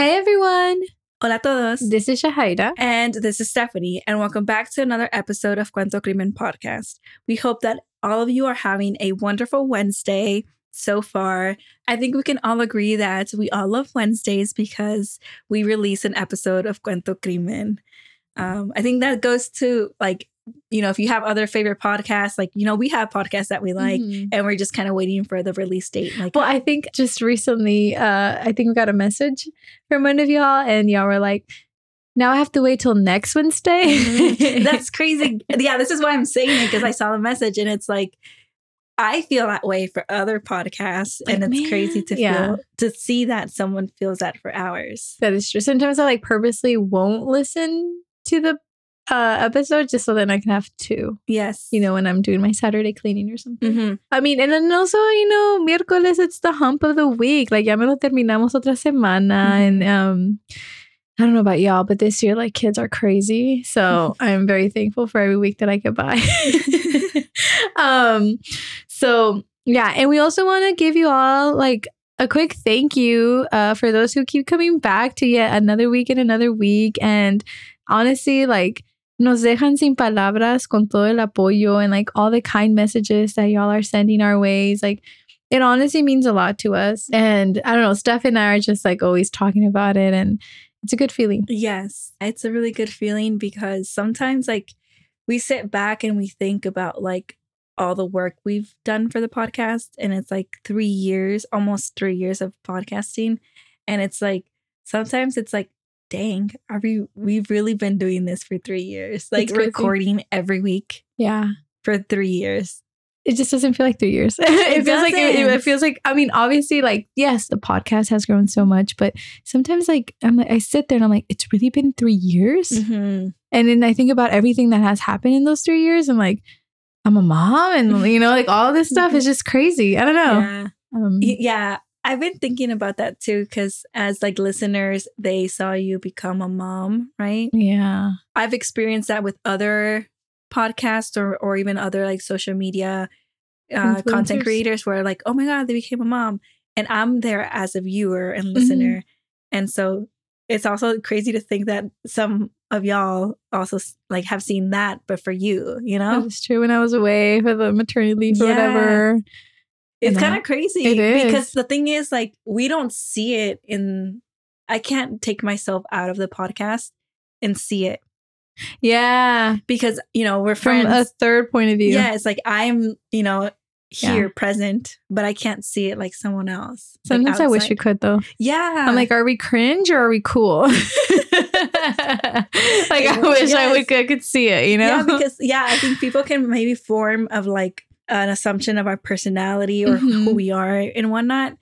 Hey everyone, Hola a todos. this is Shahaira. And this is Stephanie, and welcome back to another episode of Cuento Crimen Podcast. We hope that all of you are having a wonderful Wednesday so far. I think we can all agree that we all love Wednesdays because we release an episode of Cuento Crimen. Um, I think that goes to like, you know, if you have other favorite podcasts, like, you know, we have podcasts that we like, Mhm. and we're just kind of waiting for the release date. Like, Well, I think just recently, uh, I think we got a message from one of y'all, and y'all were like, "Now I have to wait till next Wednesday." Mhm. That's crazy. Yeah, this is why I'm saying it because I saw the message and it's like I feel that way for other podcasts, and Like, it's crazy to yeah. feel to see that someone feels that for hours. that is true. Sometimes I like purposely won't listen to the uh, episode just so then I can have two. Yes, You know, when I'm doing my Saturday cleaning or something. Mhm. I mean, and then also, you know, miércoles, it's the hump of the week. Like, ya me lo terminamos otra semana. And um, I don't know about y'all, but this year, like, kids are crazy. So I'm very thankful for every week that I get by. um, so, yeah. And we also want to give you all, like, a quick thank you uh, for those who keep coming back to yet another week and another week. And honestly, like, nos dejan sin palabras con todo el apoyo and like all the kind messages that y'all are sending our ways. Like, it honestly means a lot to us. And I don't know, Steph and I are just like always talking about it, and it's a good feeling. yes, it's a really good feeling because sometimes like we sit back and we think about like all the work we've done for the podcast, and it's like three years, almost three years of podcasting, and it's like sometimes it's like dang are we we've really been doing this for three years like recording every week Yeah. for three years It just doesn't feel like three years. it, feels like it, it feels like I mean, obviously, like yes, the podcast has grown so much, but sometimes like I'm like I sit there and I'm like, it's really been three years, Mhm. and then I think about everything that has happened in those three years. I'm like, I'm a mom, and you know, like all this stuff is just crazy. I don't know. yeah Um, yeah i've been thinking about that too because as like listeners they saw you become a mom right yeah. i've experienced that with other podcasts or or even other like social media uh, content creators where like oh my god they became a mom and i'm there as a viewer Mm-hmm. and listener and so it's also crazy to think that some of y'all also like have seen that but for you you know was true when I was away for the maternity leave or whatever. It's kind of crazy It is. because the thing is like we don't see it in i can't take myself out of the podcast and see it Yeah. because you know we're From a third point of view. yeah it's like i'm you know Yeah. here present but i can't see it like someone else like, Sometimes I wish we could though. yeah I'm like, are we cringe or are we cool? like I wish I Yes. would I could see it, you know? yeah because yeah i think people can maybe form of like an assumption of our personality or who Mhm. we are and whatnot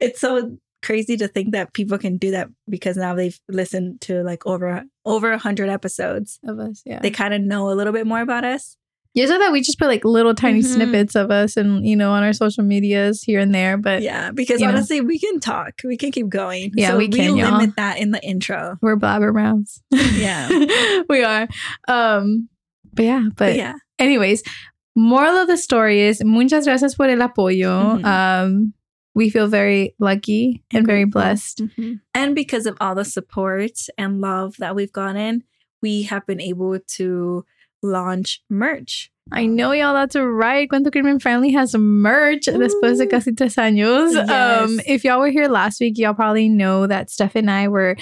it's so crazy to think that people can do that because now they've listened to like over over a hundred episodes of us, yeah. they kind of know a little bit more about us yeah, so that we just put like little tiny Mhm. snippets of us and you know on our social medias here and there, but yeah because you know. honestly we can talk we can keep going Yeah, so we can, we y'all. limit that in the intro we're blabbermouths. Yeah. we are. Um but yeah, but but yeah anyways, moral of the story is muchas gracias por el apoyo. Mhm. Um, we feel very lucky and very grateful. blessed. Mhm. And because of all the support and love that we've gotten, we have been able to launch merch. I know y'all, that's right. Cuento Crimen finally has merch después de Ooh. casi tres años. Um, Yes. if y'all were here last week, y'all probably know that Steph and I were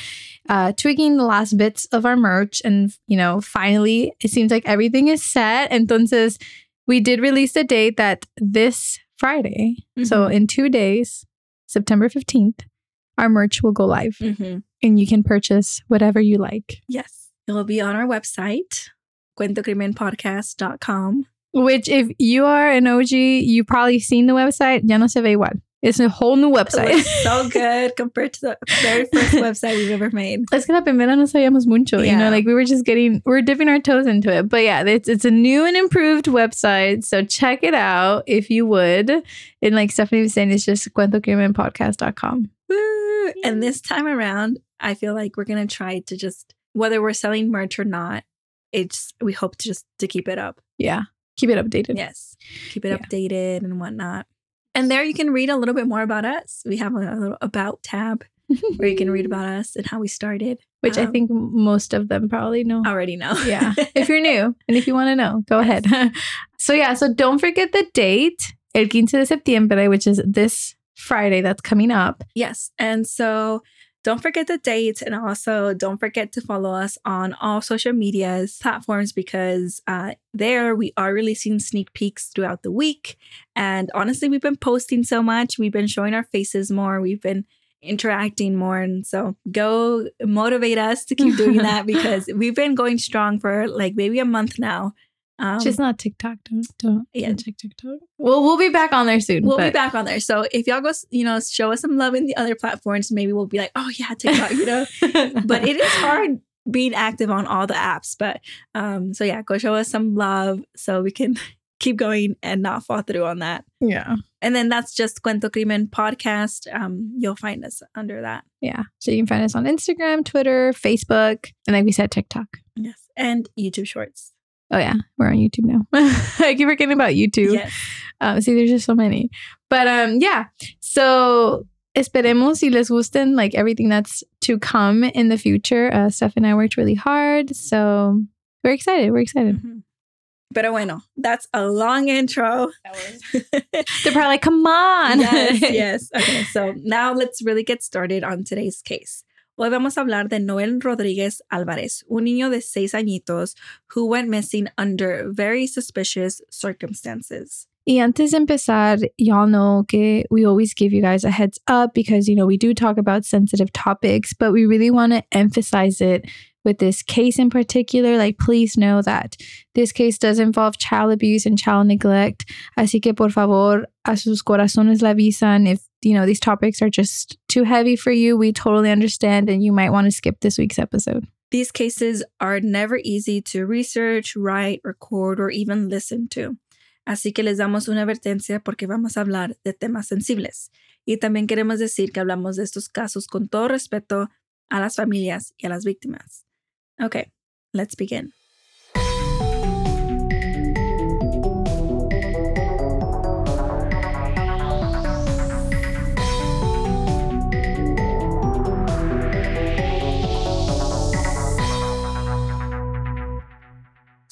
uh, tweaking the last bits of our merch. And, you know, finally, it seems like everything is set. Entonces, we did release a date that this Friday, so Mhm. in two days, September 15th, our merch will go live Mm-hmm. and you can purchase whatever you like. Yes. It will be on our website, cuentocrimenpodcast.com. Which, if you are an OG, you've probably seen the website. Ya no se ve igual. It's a whole new It website. so good compared to the very first website we've ever made. Es que la primera no sabíamos mucho, you know, like we were just getting, we are dipping our toes into it. But yeah, it's it's a new and improved website. So check it out if you would. And like Stephanie was saying, it's just cuentocrimenpodcast.com. Woo! And this time around, I feel like we're gonna try to just whether we're selling merch or not, it's we hope to just to keep it up. Yeah. Keep it updated. Yes. Keep it Yeah. updated and whatnot. And there you can read a little bit more about us. We have a, little about tab where you can read about us and how we started. Which I Um, think most of them probably know. already know. yeah. If you're new and if you want to know, go ahead. so, yeah. So, don't forget the date, el 15 de septiembre, which is this Friday that's coming up. Yes. And so don't forget the date and also don't forget to follow us on all social medias platforms because uh, there we are releasing sneak peeks throughout the week. And honestly, we've been posting so much. We've been showing our faces more. We've been interacting more. And so go motivate us to keep doing that because we've been going strong for like maybe a month now. Um, Just not TikTok. Don't, don't yeah. check TikTok. Well, we'll be back on there soon. We'll be back on there. So if y'all go, you know, show us some love in the other platforms, maybe we'll be like, oh yeah, TikTok, you know. but it is hard being active on all the apps. But um, so yeah, go show us some love so we can keep going and not fall through on that. yeah. And then that's just Cuento Crimen podcast. Um, you'll find us under that. Yeah. So you can find us on Instagram, Twitter, Facebook, and like we said, TikTok. Yes, and YouTube Shorts. Oh yeah, we're on YouTube now. I keep forgetting about YouTube. Yes. Um, see, there's just so many. But um, yeah. So esperemos y les gusten like everything that's to come in the future. Uh, Steph and I worked really hard, so we're excited. We're excited. Mhm. Pero bueno, that's a long intro. They're probably like, "Come on!" yes, yes. Okay, so now let's really get started on today's case. Hoy vamos a hablar de Noel Rodríguez Álvarez, un niño de seis añitos who went missing under very suspicious circumstances. Y antes de empezar, y'all know que we always give you guys a heads up because, you know, we do talk about sensitive topics, but we really want to emphasize it with this case in particular. Like, please know that this case does involve child abuse and child neglect. Así que, por favor, a sus corazones la avisan. If, you know, these topics are just too heavy for you, we totally understand and you might want to skip this week's episode. These cases are never easy to research, write, record, or even listen to. Así que les damos una advertencia porque vamos a hablar de temas sensibles. Y también queremos decir que hablamos de estos casos con todo respeto a las familias y a las víctimas. Okay, let's begin.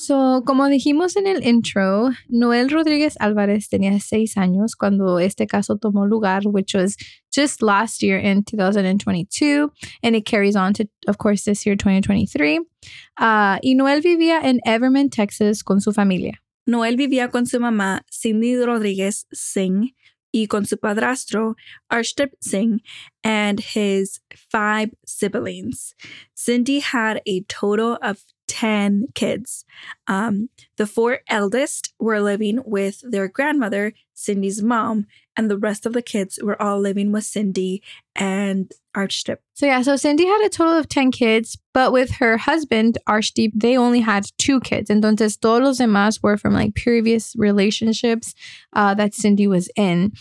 So, como dijimos en el intro, Noel Rodríguez Álvarez tenía seis años cuando este caso tomó lugar, which was just last year in 2022, and it carries on to, of course, this year, 2023. Uh, y Noel vivía en Everman, Texas, con su familia. Noel vivía con su mamá, Cindy Rodríguez Singh, y con su padrastro, Arshdeep Singh, and his five siblings. Cindy had a total of 10 kids. Um, the four eldest were living with their grandmother, Cindy's mom, and the rest of the kids were all living with Cindy and Arshdeep. So, yeah, so Cindy had a total of 10 kids, but with her husband, Arshdeep, they only had two kids. And entonces, todos los demás were from like previous relationships uh, that Cindy was in.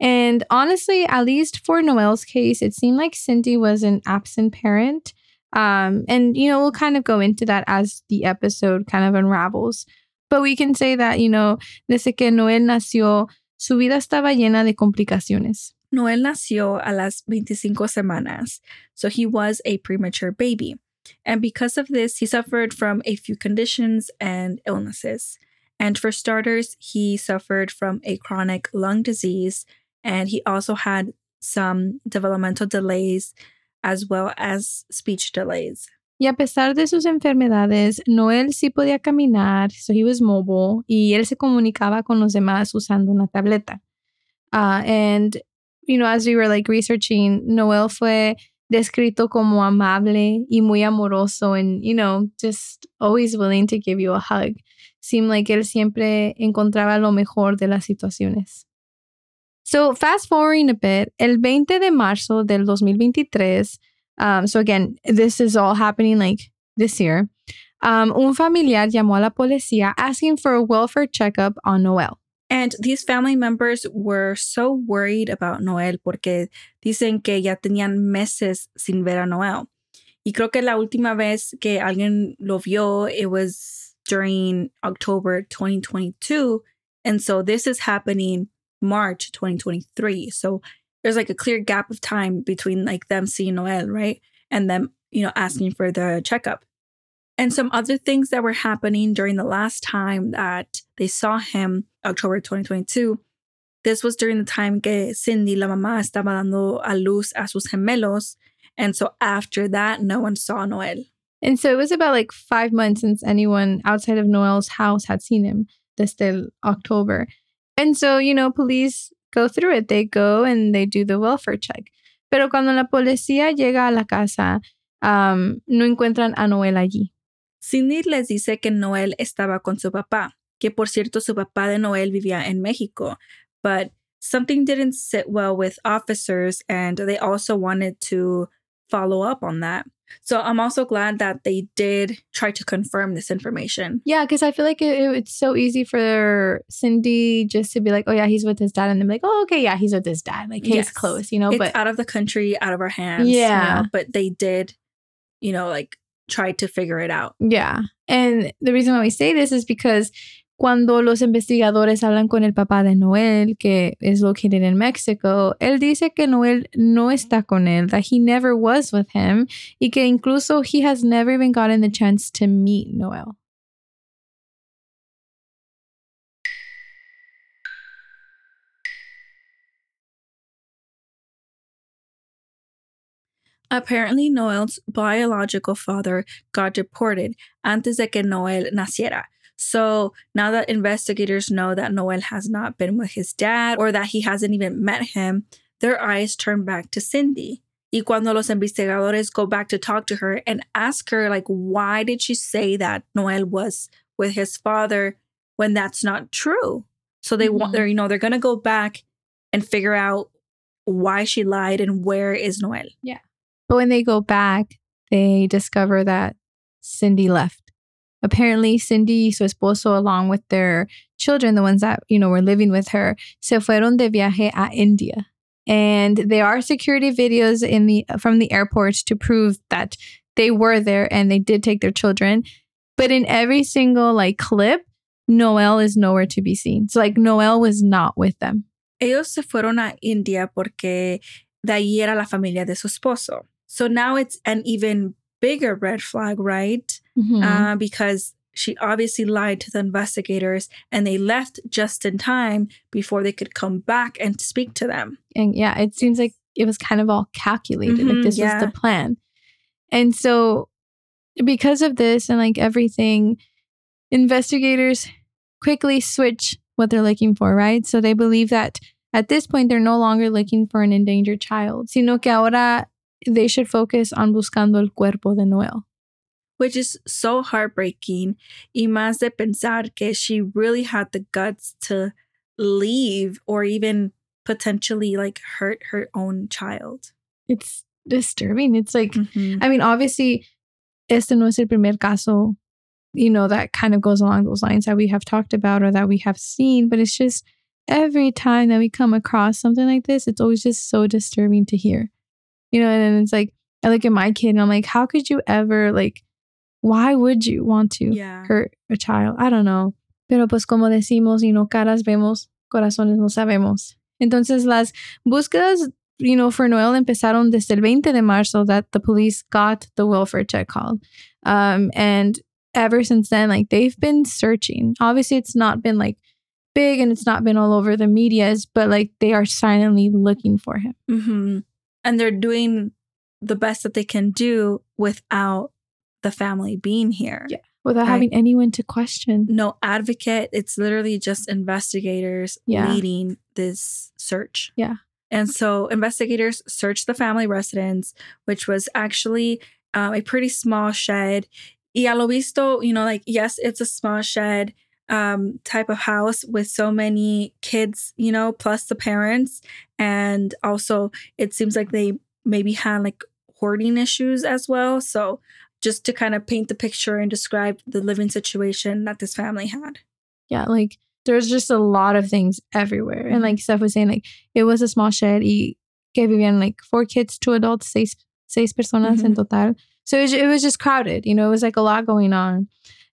And honestly, at least for Noel's case, it seemed like Cindy was an absent parent. Um, and, you know, we'll kind of go into that as the episode kind of unravels. But we can say that, you know, desde que Noel nació, su vida estaba llena de complicaciones. Noel nació a las 25 semanas, so he was a premature baby. And because of this, he suffered from a few conditions and illnesses. And for starters, he suffered from a chronic lung disease, and he also had some developmental delays as well as speech delays. Y a pesar de sus enfermedades, Noel sí podía caminar, so he was mobile, y él se comunicaba con los demás usando una tableta. Uh, and, you know, as we were like researching, Noel fue descrito como amable y muy amoroso and, you know, just always willing to give you a hug. Seemed like él siempre encontraba lo mejor de las situaciones. So, fast forwarding a bit, el 20 de marzo del 2023, um, so again, this is all happening like this year. Um, un familiar llamó a la policía asking for a welfare checkup on Noel. And these family members were so worried about Noel porque dicen que ya tenían meses sin ver a Noel. Y creo que la última vez que alguien lo vio, it was during October 2022. And so this is happening March 2023. So there's like a clear gap of time between like them seeing Noel, right? And them, you know, asking for the checkup. And some other things that were happening during the last time that they saw him, October 2022. This was during the time que Cindy, la mamá, estaba dando a luz a sus gemelos. And so after that, no one saw Noel. And so it was about like five months since anyone outside of Noel's house had seen him, this desde October. And so, you know, police go through it. They go and they do the welfare check. Pero cuando la policía llega a la casa, um, no encuentran a Noel allí. Cindy les dice que Noel estaba con su papá, que por cierto su papá de Noel vivía en México, but something didn't sit well with officers and they also wanted to follow up on that. So I'm also glad that they did try to confirm this information. Yeah, because I feel like it, it- it's so easy for Cindy just to be like, oh, yeah, he's with his dad. And then be like, oh, okay, yeah, he's with his dad. Like, he's Yes. closed, you know? it's but out of the country, out of our hands. you Yeah. know, but they did, you know, like try to figure it out. Yeah. And the reason why we say this is because cuando los investigadores hablan con el papá de Noel, que is located in Mexico, él dice que Noel no está con él, that he never was with him, y que incluso he has never even gotten the chance to meet Noel. Apparently, Noel's biological father got deported antes de que Noel naciera. So now that investigators know that Noel has not been with his dad or that he hasn't even met him, their eyes turn back to Cindy. Y cuando los investigadores go back to talk to her and ask her, like, why did she say that Noel was with his father when that's not true? So they want, Mhm. they're, you know, they're going to go back and figure out why she lied and where is Noel. Yeah. But when they go back, they discover that Cindy left. Apparently, Cindy su esposo, along with their children, the ones that, you know, were living with her, se fueron de viaje a India. And there are security videos in the from the airport to prove that they were there and they did take their children. But in every single like clip, Noel is nowhere to be seen. So like Noel was not with them. Ellos se fueron a India porque de ahí era la familia de su esposo. So now it's an even bigger red flag, right? Mhm. Uh, because she obviously lied to the investigators and they left just in time before they could come back and speak to them. and yeah, it seems like it was kind of all calculated. like Mhm, this yeah. was the plan. And so because of this and like everything, investigators quickly switch what they're looking for, right? So they believe that at this point they're no longer looking for an endangered child, sino que ahora they should focus on buscando el cuerpo de Noel. which is so heartbreaking. Y más de pensar que she really had the guts to leave or even potentially like hurt her own child. It's disturbing. It's like Mhm. I mean, obviously, este no es el primer caso, you know, that kind of goes along those lines that we have talked about or that we have seen. But it's just every time that we come across something like this, it's always just so disturbing to hear, you know. And then it's like, I look at my kid and I'm like, how could you ever, like, why would you want to Yeah. hurt a child? I don't know. Pero pues como decimos, you know, caras vemos, corazones no sabemos. Entonces las búsquedas you know, for Noel empezaron desde el 20 de marzo that the police got the welfare check called. Um, and ever since then, like they've been searching. Obviously, it's not been like big and it's not been all over the medias, but like they are silently looking for him. hmm And they're doing the best that they can do without the family being here. Yeah. Without Right. having anyone to question. No advocate. It's literally just investigators Yeah. leading this search. Yeah. And so investigators searched the family residence, which was actually um, a pretty small shed. Y a lo visto, you know, like, yes, it's a small shed um, type of house with so many kids, you know, plus the parents. And also, it seems like they maybe had like hoarding issues as well. So, just to kind of paint the picture and describe the living situation that this family had. Yeah, like there's just a lot of things everywhere. And like Steph was saying, like it was a small shed y que vivían like four kids, two adults, seis, seis personas en total. So it it was just crowded. You know, it was like a lot going on.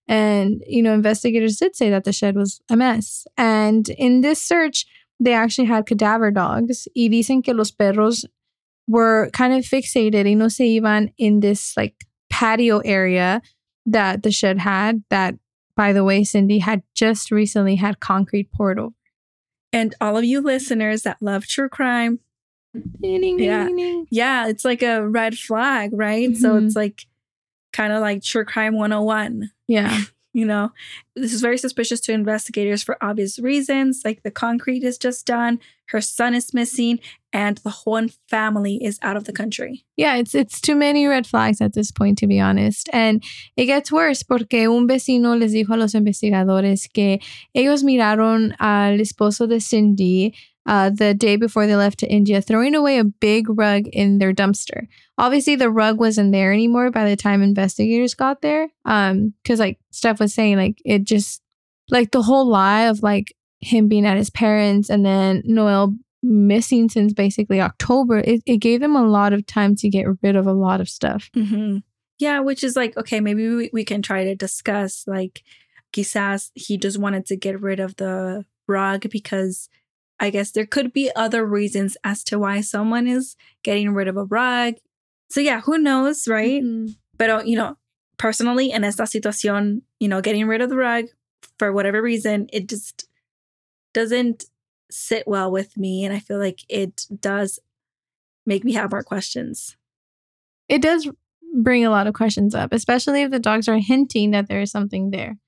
And, you know, investigators did say that the shed was a mess. And in this search, they actually had cadaver dogs. Y dicen que los perros were kind of fixated y no se iban in this like patio area that the shed had that by the way cindy had just recently had concrete poured over And all of you listeners that love true crime, Ding, ding, Yeah. ding, yeah, it's like a red flag, right? So Mhm. it's like kind of like true crime 101. yeah You know, this is very suspicious to investigators for obvious reasons. Like the concrete is just done, her son is missing, and the whole family is out of the country. yeah it's it's too many red flags at this point to be honest and it gets worse porque un vecino les dijo a los investigadores que ellos miraron al esposo de Cindy uh, the day before they left to India throwing away a big rug in their dumpster. Obviously, the rug wasn't there anymore by the time investigators got there. Um, because like Steph was saying, like it just like the whole lie of like him being at his parents and then Noel missing since basically October, it, it gave them a lot of time to get rid of a lot of stuff. Mm-hmm. Yeah, which is like, okay, maybe we, we can try to discuss like quizás he just wanted to get rid of the rug because I guess there could be other reasons as to why someone is getting rid of a rug. So yeah, who knows, right? Mhm. But you know, personally in esta situación, you know, getting rid of the rug for whatever reason, it just doesn't sit well with me and I feel like it does make me have more questions. It does bring a lot of questions up, especially if the dogs are hinting that there is something there.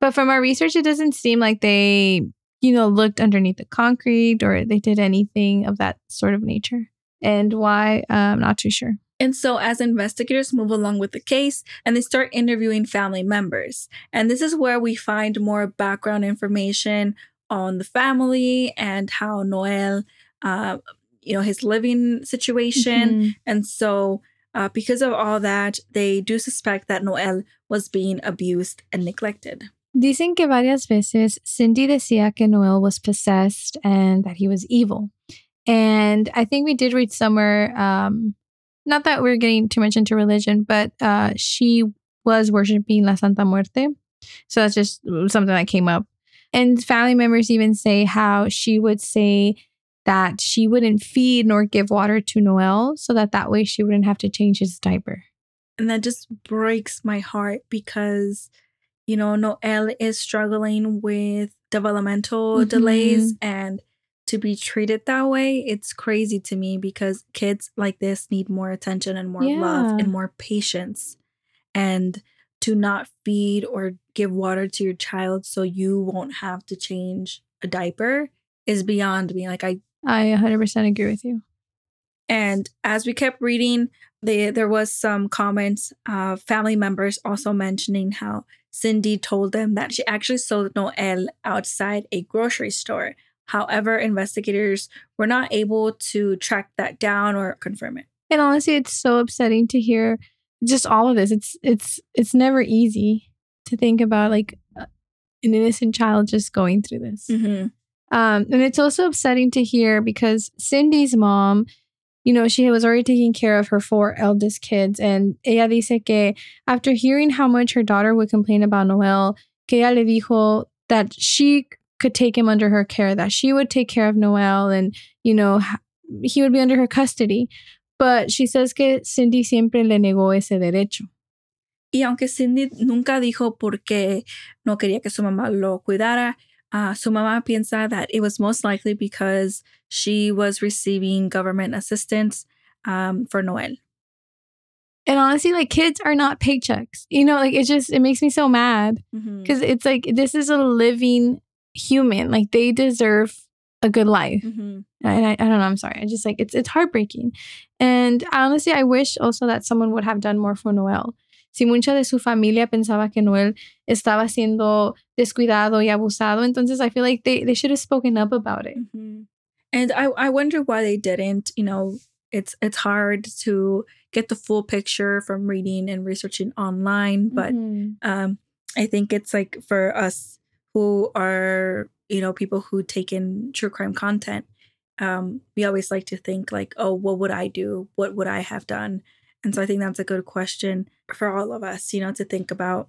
But from our research, it doesn't seem like they, you know, looked underneath the concrete or they did anything of that sort of nature. And why, uh, I'm not too sure. And so, as investigators move along with the case and they start interviewing family members, and this is where we find more background information on the family and how Noel, uh, you know, his living situation. Mhm. And so, uh, because of all that, they do suspect that Noel was being abused and neglected. Dicen que varias veces Cindy decía que Noel was possessed and that he was evil. And I think we did read somewhere, um, not that we're getting too much into religion, but uh, she was worshiping La Santa Muerte. So that's just something that came up. And family members even say how she would say that she wouldn't feed nor give water to Noel so that that way she wouldn't have to change his diaper. And that just breaks my heart because, you know, Noel is struggling with developmental Mhm. delays and to be treated that way, it's crazy to me because kids like this need more attention and more love and more patience. And to not feed or give water to your child so you won't have to change a diaper is beyond me. Like I I 100% agree with you. and as we kept reading, they, there was some comments, uh, family members also mentioning how Cindy told them that she actually saw Noel outside a grocery store. However, investigators were not able to track that down or confirm it. And honestly, it's so upsetting to hear just all of this. It's it's it's never easy to think about like uh, an innocent child just going through this. Mm-hmm. Um, and it's also upsetting to hear because Cindy's mom, you know, she was already taking care of her four eldest kids, and ella dice que after hearing how much her daughter would complain about Noel, que ella le dijo that she could take him under her care, that she would take care of Noel, and you know he would be under her custody. But she says que Cindy siempre le negó ese derecho. Y aunque Cindy nunca dijo por qué no quería que su mamá lo cuidara, uh, su mamá piensa that it was most likely because she was receiving government assistance um, for Noel. And honestly, like kids are not paychecks. You know, like it just it makes me so mad. Mm-hmm. because it's like this is a living human like they deserve a good life Mm-hmm. and I, I don't know i'm sorry i just like it's it's heartbreaking and honestly i wish also that someone would have done more for noel si mucha de su familia pensaba que noel estaba siendo descuidado y abusado entonces i feel like they, they should have spoken up about it Mm-hmm. And I, I wonder why they didn't. You know, it's it's hard to get the full picture from reading and researching online, but Mhm. um, I think it's like for us who are you know people who take in true crime content, um, we always like to think like, oh, what would I do? What would I have done? And so I think that's a good question for all of us, you know, to think about.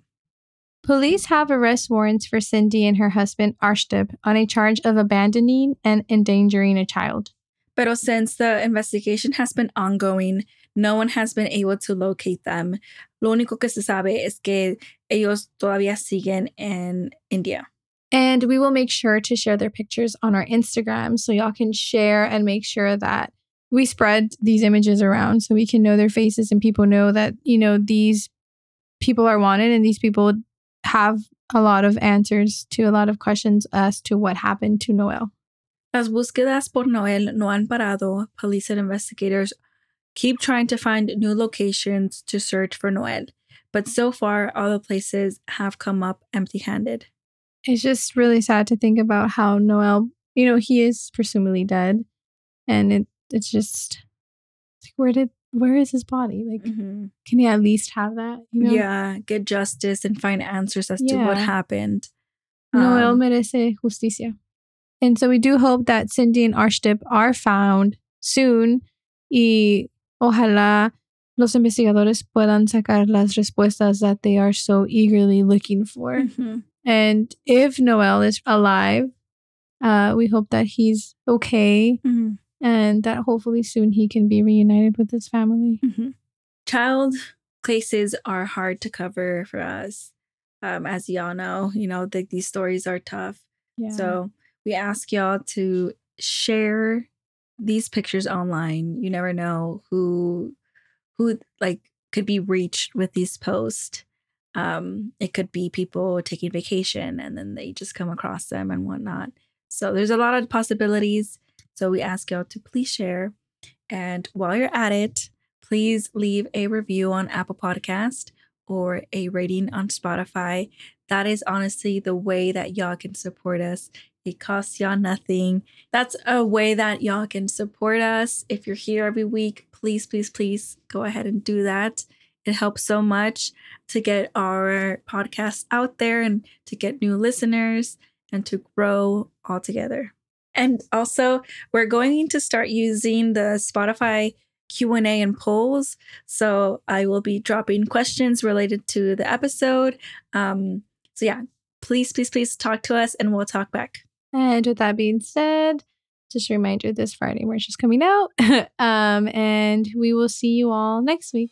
Police have arrest warrants for Cindy and her husband, Arshdeep, on a charge of abandoning and endangering a child. But since the investigation has been ongoing, no one has been able to locate them. Lo único que se sabe es que ellos todavía siguen en India. And we will make sure to share their pictures on our Instagram so y'all can share and make sure that we spread these images around so we can know their faces and people know that, you know, these people are wanted and these people have a lot of answers to a lot of questions as to what happened to Noel. Las búsquedas por Noel no han parado. Police and investigators keep trying to find new locations to search for Noel, but so far all the places have come up empty handed. It's just really sad to think about how Noel, you know, he is presumably dead. And it it's just like where did where is his body? Like Mhm. can he at least have that? You know? Yeah, get justice and find answers as to what Yeah. happened. Noel Um, merece justicia. And so we do hope that Cindy and Arshdeep are found soon y ojalá los investigadores puedan sacar las respuestas that they are so eagerly looking for. mhm. And if Noel is alive, uh, we hope that he's okay Mhm. And that hopefully soon he can be reunited with his family. Mhm. Child cases are hard to cover for us. Um, as y'all know, you know, the, these stories are tough. Yeah. So we ask y'all to share these pictures online. You never know who who like could be reached with these posts. Um, it could be people taking vacation and then they just come across them and whatnot. So there's a lot of possibilities. So we ask y'all to please share. And while you're at it, please leave a review on Apple Podcast or a rating on Spotify. That is honestly the way that y'all can support us. It costs y'all nothing. That's a way that y'all can support us. If you're here every week, please, please, please go ahead and do that. It helps so much to get our podcast out there and to get new listeners and to grow all together. And also, we're going to start using the Spotify Q&A and polls. So I will be dropping questions related to the episode. Um, so yeah, please, please, please talk to us and we'll talk back. And with that being said, just a reminder this Friday where she's coming out. um, and we will see you all next week.